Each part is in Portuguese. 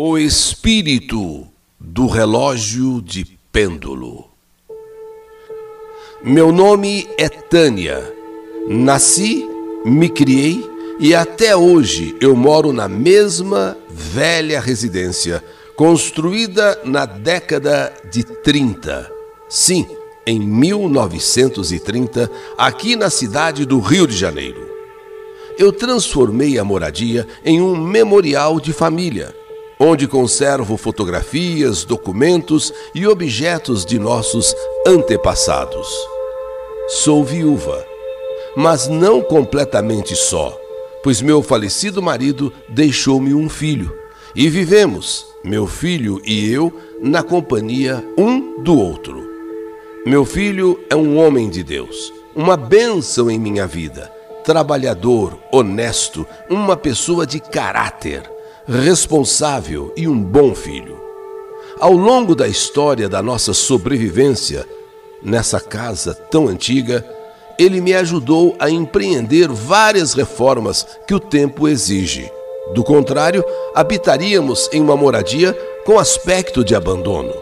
O espírito do relógio de pêndulo. Meu nome é Tânia. Nasci, me criei e até hoje eu moro na mesma velha residência, construída na década de 30. Sim, em 1930, aqui na cidade do Rio de Janeiro. Eu transformei a moradia em um memorial de família onde conservo fotografias, documentos e objetos de nossos antepassados. Sou viúva, mas não completamente só, pois meu falecido marido deixou-me um filho e vivemos, meu filho e eu, na companhia um do outro. Meu filho é um homem de Deus, uma bênção em minha vida, trabalhador, honesto, uma pessoa de caráter responsável e um bom filho. Ao longo da história da nossa sobrevivência nessa casa tão antiga, ele me ajudou a empreender várias reformas que o tempo exige. Do contrário, habitaríamos em uma moradia com aspecto de abandono.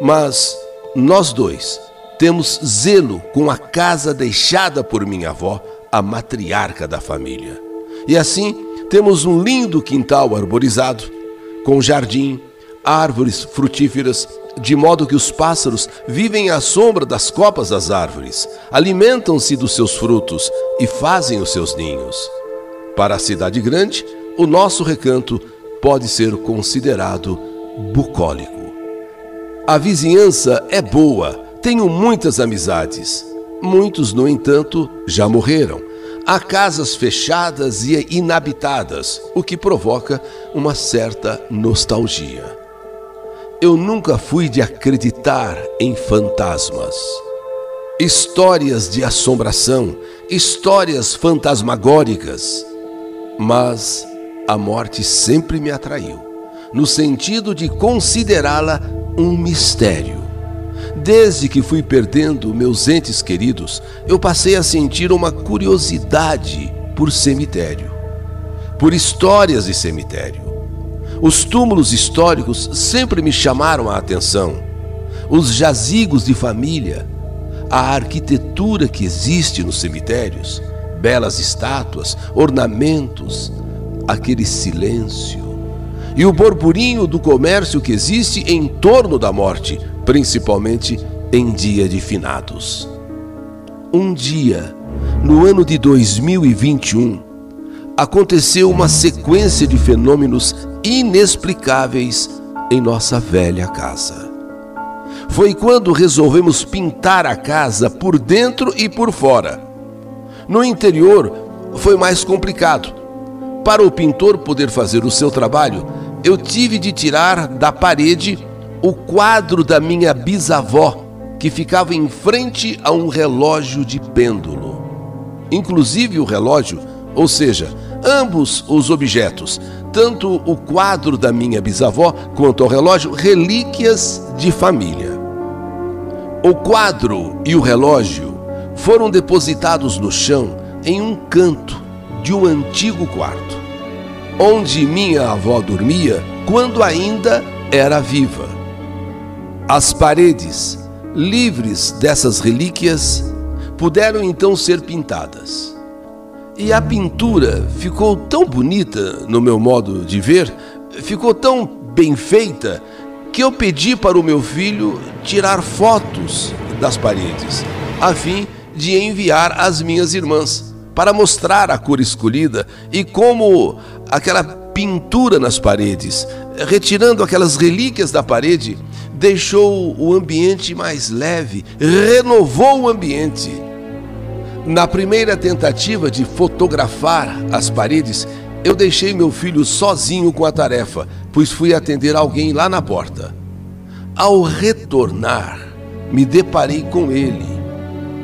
Mas nós dois temos zelo com a casa deixada por minha avó, a matriarca da família. E assim, temos um lindo quintal arborizado, com jardim, árvores frutíferas, de modo que os pássaros vivem à sombra das copas das árvores, alimentam-se dos seus frutos e fazem os seus ninhos. Para a cidade grande, o nosso recanto pode ser considerado bucólico. A vizinhança é boa, tenho muitas amizades. Muitos, no entanto, já morreram Há casas fechadas e inabitadas, o que provoca uma certa nostalgia. Eu nunca fui de acreditar em fantasmas. Histórias de assombração, histórias fantasmagóricas. Mas a morte sempre me atraiu, no sentido de considerá-la um mistério. Desde que fui perdendo meus entes queridos, eu passei a sentir uma curiosidade por cemitério, por histórias de cemitério. Os túmulos históricos sempre me chamaram a atenção. Os jazigos de família, a arquitetura que existe nos cemitérios, belas estátuas, ornamentos, aquele silêncio e o burburinho do comércio que existe em torno da morte, principalmente em dia de finados. Um dia, no ano de 2021, aconteceu uma sequência de fenômenos inexplicáveis em nossa velha casa. Foi quando resolvemos pintar a casa por dentro e por fora. No interior foi mais complicado. Para o pintor poder fazer o seu trabalho, eu tive de tirar da parede o quadro da minha bisavó, que ficava em frente a um relógio de pêndulo. Inclusive o relógio, ou seja, ambos os objetos, tanto o quadro da minha bisavó quanto o relógio, relíquias de família. O quadro e o relógio foram depositados no chão em um canto de um antigo quarto, onde minha avó dormia quando ainda era viva. As paredes, livres dessas relíquias, puderam então ser pintadas. E a pintura ficou tão bonita, no meu modo de ver, ficou tão bem feita, que eu pedi para o meu filho tirar fotos das paredes, a fim de enviar às minhas irmãs, para mostrar a cor escolhida e como aquela pintura nas paredes, retirando aquelas relíquias da parede, deixou o ambiente mais leve, renovou o ambiente. Na primeira tentativa de fotografar as paredes, eu deixei meu filho sozinho com a tarefa, pois fui atender alguém lá na porta. Ao retornar, me deparei com ele,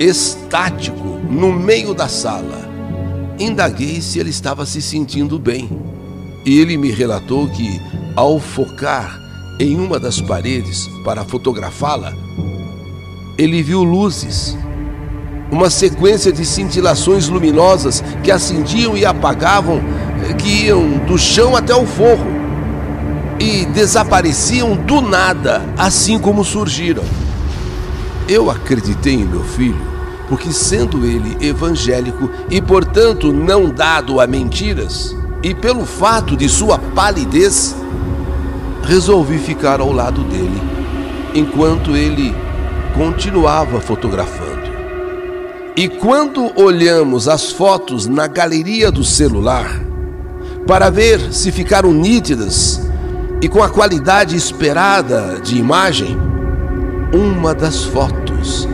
estático, no meio da sala. Indaguei se ele estava se sentindo bem. E ele me relatou que, ao focar em uma das paredes para fotografá-la, ele viu luzes, uma sequência de cintilações luminosas que acendiam e apagavam, que iam do chão até o forro. e desapareciam do nada, assim como surgiram. Eu acreditei em meu filho, porque sendo ele evangélico e, portanto, não dado a mentiras, e pelo fato de sua palidez, resolvi ficar ao lado dele enquanto ele continuava fotografando. E quando olhamos as fotos na galeria do celular, para ver se ficaram nítidas e com a qualidade esperada de imagem, uma das fotos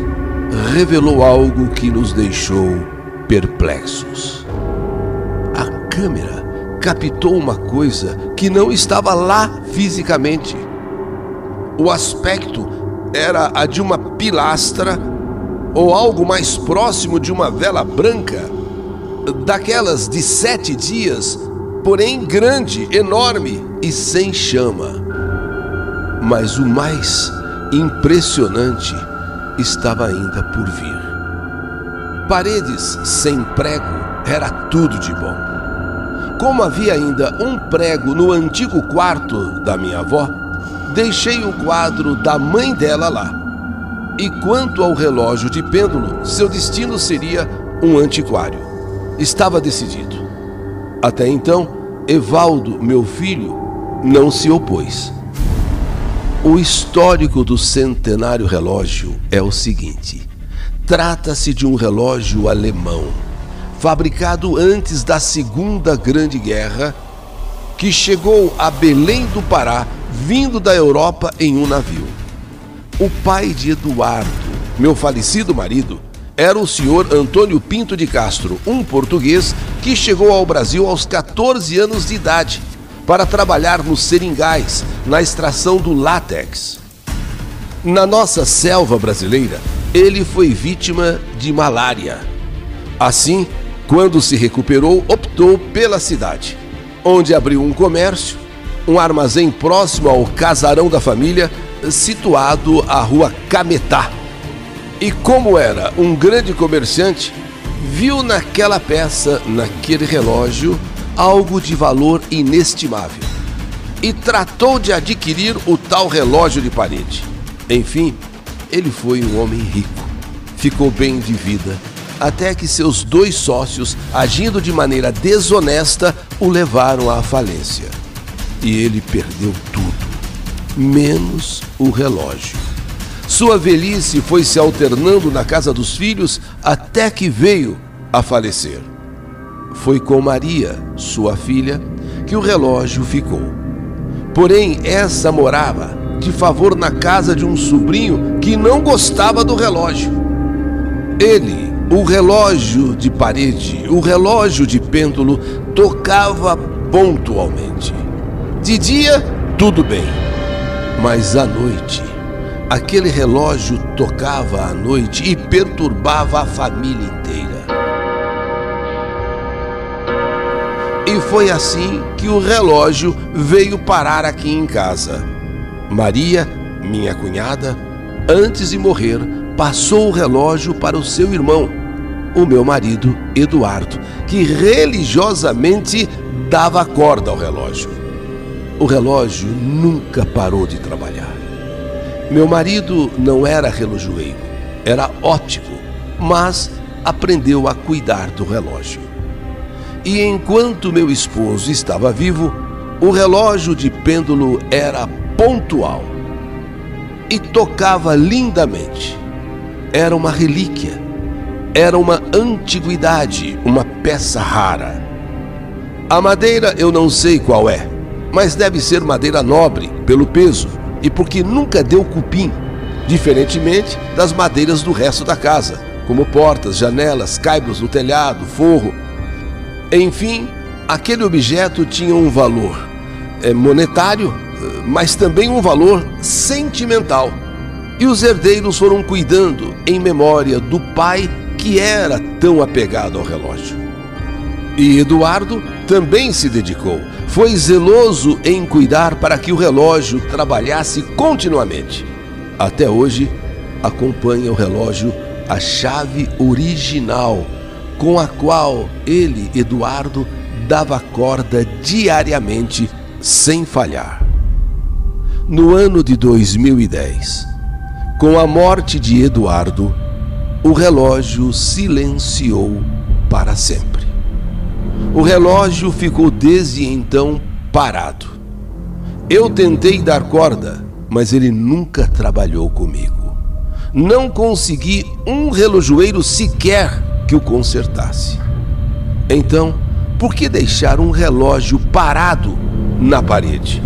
revelou algo que nos deixou perplexos. A câmera captou uma coisa que não estava lá fisicamente. O aspecto era a de uma pilastra ou algo mais próximo de uma vela branca, daquelas de sete dias, porém grande, enorme e sem chama. Mas o mais impressionante estava ainda por vir. Paredes sem prego era tudo de bom. Como havia ainda um prego no antigo quarto da minha avó, deixei o quadro da mãe dela lá. E quanto ao relógio de pêndulo, seu destino seria um antiquário. Estava decidido. Até então, Evaldo, meu filho, não se opôs. O histórico do centenário relógio é o seguinte: trata-se de um relógio alemão, fabricado antes da Segunda Grande Guerra, que chegou a Belém do Pará, vindo da Europa em um navio. O pai de Eduardo, meu falecido marido, era o senhor Antônio Pinto de Castro, um português que chegou ao Brasil aos 14 anos de idade para trabalhar nos seringais, na extração do látex. Na nossa selva brasileira, ele foi vítima de malária. Assim, quando se recuperou, optou pela cidade, onde abriu um comércio, um armazém próximo ao casarão da família, situado à rua Cametá. E como era um grande comerciante, viu naquela peça, naquele relógio, algo de valor inestimável e tratou de adquirir o tal relógio de parede. Enfim, ele foi um homem rico, ficou bem de vida, até que seus dois sócios, agindo de maneira desonesta, o levaram à falência. E ele perdeu tudo, menos o relógio. Sua velhice foi se alternando na casa dos filhos até que veio a falecer. Foi com Maria, sua filha, que o relógio ficou. Porém, essa morava de favor na casa de um sobrinho que não gostava do relógio. Ele, o relógio de parede, o relógio de pêndulo, tocava pontualmente. De dia, tudo bem, mas à noite, aquele relógio tocava à noite e perturbava a família inteira. E foi assim que o relógio veio parar aqui em casa. Maria, minha cunhada, antes de morrer, passou o relógio para o seu irmão, o meu marido Eduardo, que religiosamente dava corda ao relógio. O relógio nunca parou de trabalhar. Meu marido não era relojoeiro, era óptico, mas aprendeu a cuidar do relógio. E enquanto meu esposo estava vivo, o relógio de pêndulo era pontual e tocava lindamente. Era uma relíquia, era uma antiguidade, uma peça rara. A madeira eu não sei qual é, mas deve ser madeira nobre pelo peso e porque nunca deu cupim, diferentemente das madeiras do resto da casa, como portas, janelas, caibros no telhado, forro enfim, aquele objeto tinha um valor é, monetário, mas também um valor sentimental. E os herdeiros foram cuidando em memória do pai que era tão apegado ao relógio. E Eduardo também se dedicou, foi zeloso em cuidar para que o relógio trabalhasse continuamente. Até hoje, acompanha o relógio a chave original com a qual ele, Eduardo, dava corda diariamente sem falhar. No ano de 2010, com a morte de Eduardo, o relógio silenciou para sempre. O relógio ficou desde então parado. Eu tentei dar corda, mas ele nunca trabalhou comigo. Não consegui um relojoeiro sequer que o consertasse. Então, por que deixar um relógio parado na parede?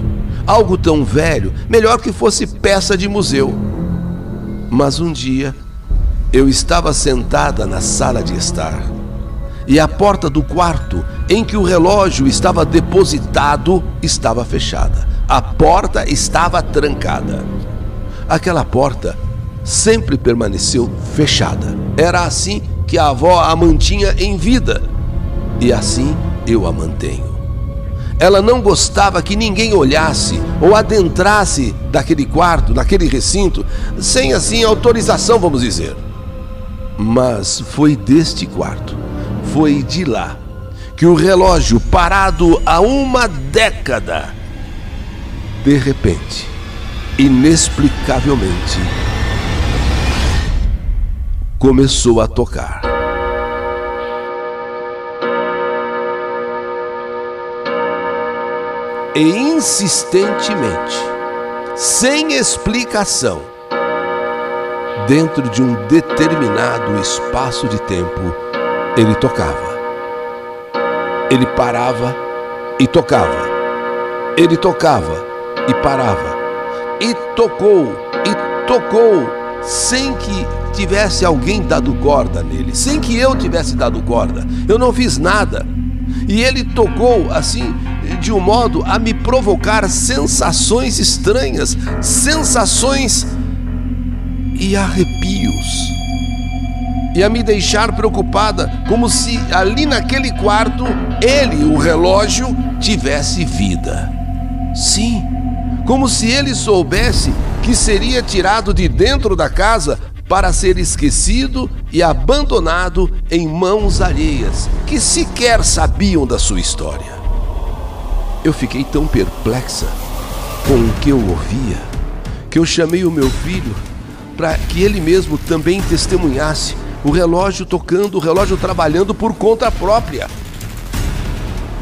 Algo tão velho, melhor que fosse peça de museu. Mas um dia, eu estava sentada na sala de estar e a porta do quarto em que o relógio estava depositado estava fechada. A porta estava trancada. Aquela porta sempre permaneceu fechada. Era assim que a avó a mantinha em vida e assim eu a mantenho. Ela não gostava que ninguém olhasse ou adentrasse daquele quarto, daquele recinto, sem assim autorização, vamos dizer. Mas foi deste quarto, foi de lá, que o relógio, parado há uma década, de repente, inexplicavelmente, começou a tocar. E insistentemente, sem explicação, dentro de um determinado espaço de tempo, ele tocava. Ele parava e tocava. Ele tocava e parava. E tocou e tocou sem que tivesse alguém dado corda nele, sem que eu tivesse dado corda. Eu não fiz nada. E ele tocou assim, de um modo a me provocar sensações estranhas, sensações e arrepios. E a me deixar preocupada, como se ali naquele quarto ele, o relógio, tivesse vida. Sim, como se ele soubesse que seria tirado de dentro da casa para ser esquecido e abandonado em mãos alheias que sequer sabiam da sua história. Eu fiquei tão perplexa com o que eu ouvia que eu chamei o meu filho para que ele mesmo também testemunhasse o relógio tocando, o relógio trabalhando por conta própria.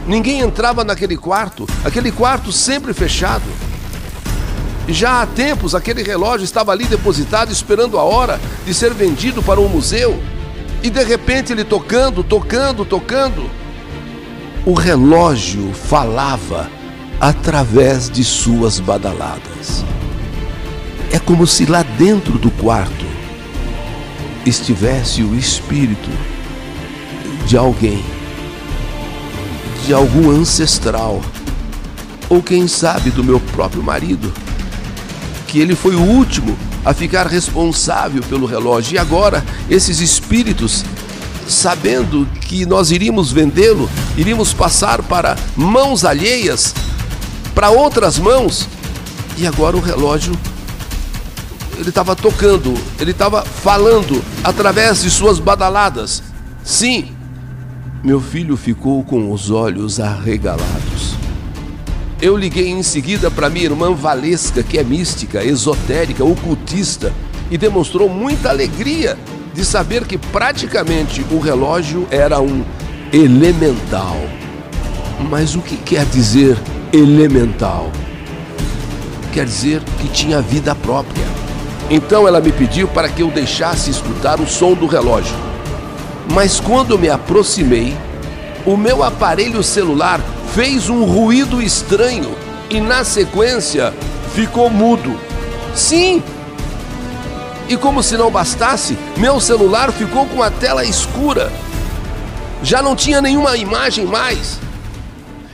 Ninguém entrava naquele quarto, aquele quarto sempre fechado. Já há tempos aquele relógio estava ali depositado esperando a hora de ser vendido para um museu. E de repente ele tocando, tocando, tocando. O relógio falava através de suas badaladas. É como se lá dentro do quarto estivesse o espírito de alguém, de algum ancestral, ou quem sabe do meu próprio marido, que ele foi o último a ficar responsável pelo relógio. E agora, esses espíritos, sabendo que nós iríamos vendê-lo, iríamos passar para mãos alheias, para outras mãos, e agora o relógio ele estava tocando, ele estava falando através de suas badaladas. Sim, meu filho ficou com os olhos arregalados. Eu liguei em seguida para minha irmã Valesca, que é mística, esotérica, ocultista, e demonstrou muita alegria de saber que praticamente o relógio era um elemental. Mas o que quer dizer elemental? Quer dizer que tinha vida própria. Então ela me pediu para que eu deixasse escutar o som do relógio. Mas quando me aproximei, o meu aparelho celular fez um ruído estranho e, na sequência, ficou mudo. Sim! E como se não bastasse, meu celular ficou com a tela escura. Já não tinha nenhuma imagem mais.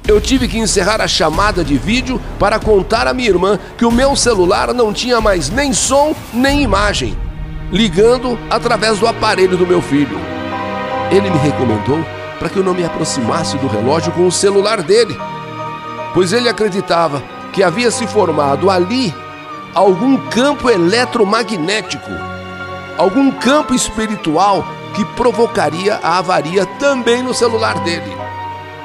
Eu tive que encerrar a chamada de vídeo para contar à minha irmã que o meu celular não tinha mais nem som nem imagem, ligando através do aparelho do meu filho. Ele me recomendou para que eu não me aproximasse do relógio com o celular dele, pois ele acreditava que havia se formado ali algum campo eletromagnético, algum campo espiritual que provocaria a avaria também no celular dele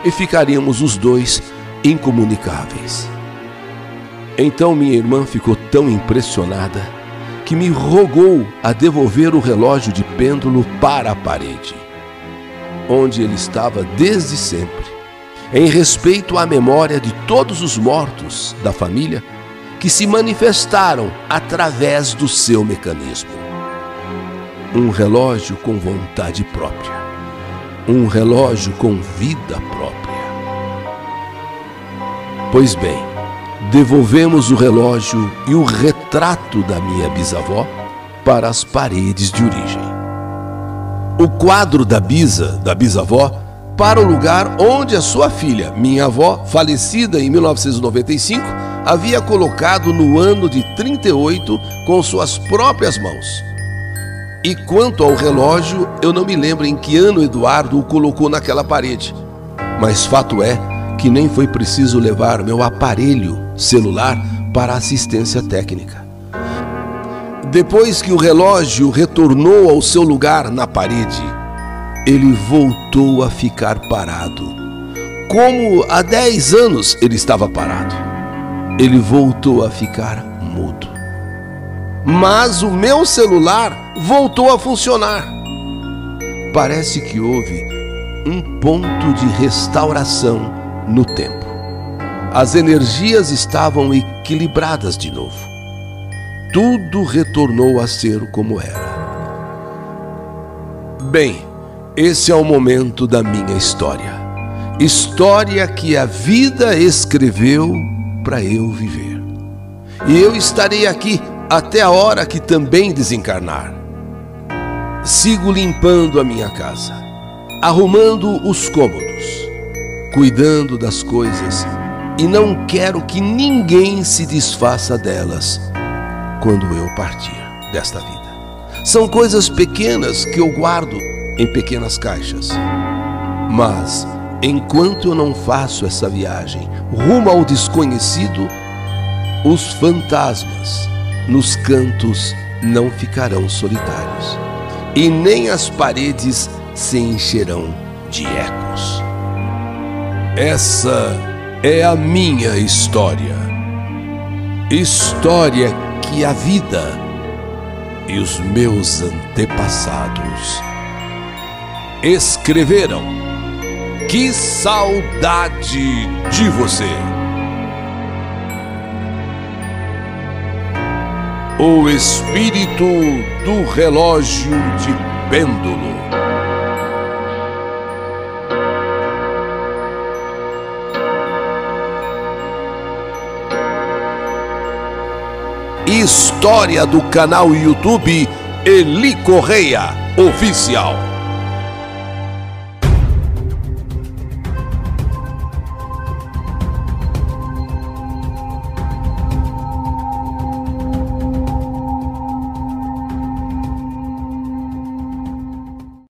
e ficaríamos os dois incomunicáveis. Então minha irmã ficou tão impressionada que me rogou a devolver o relógio de pêndulo para a parede, onde ele estava desde sempre, em respeito à memória de todos os mortos da família que se manifestaram através do seu mecanismo. Um relógio com vontade própria, um relógio com vida própria. Pois bem, devolvemos o relógio e o retrato da minha bisavó para as paredes de origem. O quadro da bisa, da bisavó, para o lugar onde a sua filha, minha avó, falecida em 1995, havia colocado no ano de 38 com suas próprias mãos. E quanto ao relógio, eu não me lembro em que ano Eduardo o colocou naquela parede. Mas fato é que nem foi preciso levar meu aparelho celular para assistência técnica. Depois que o relógio retornou ao seu lugar na parede, ele voltou a ficar parado. Como há 10 anos ele estava parado. Ele voltou a ficar mudo. Mas o meu celular voltou a funcionar. Parece que houve um ponto de restauração no tempo. As energias estavam equilibradas de novo. Tudo retornou a ser como era. Bem, esse é o momento da minha história. História que a vida escreveu para eu viver. E eu estarei aqui até a hora que também desencarnar. Sigo limpando a minha casa, arrumando os cômodos cuidando das coisas e não quero que ninguém se desfaça delas quando eu partir desta vida. São coisas pequenas que eu guardo em pequenas caixas. Mas, enquanto eu não faço essa viagem rumo ao desconhecido, os fantasmas nos cantos não ficarão solitários e nem as paredes se encherão de ecos. Essa é a minha história. História que a vida e os meus antepassados escreveram. Que saudade de você! O espírito do relógio de pêndulo. História do canal YouTube Eli Correia Oficial.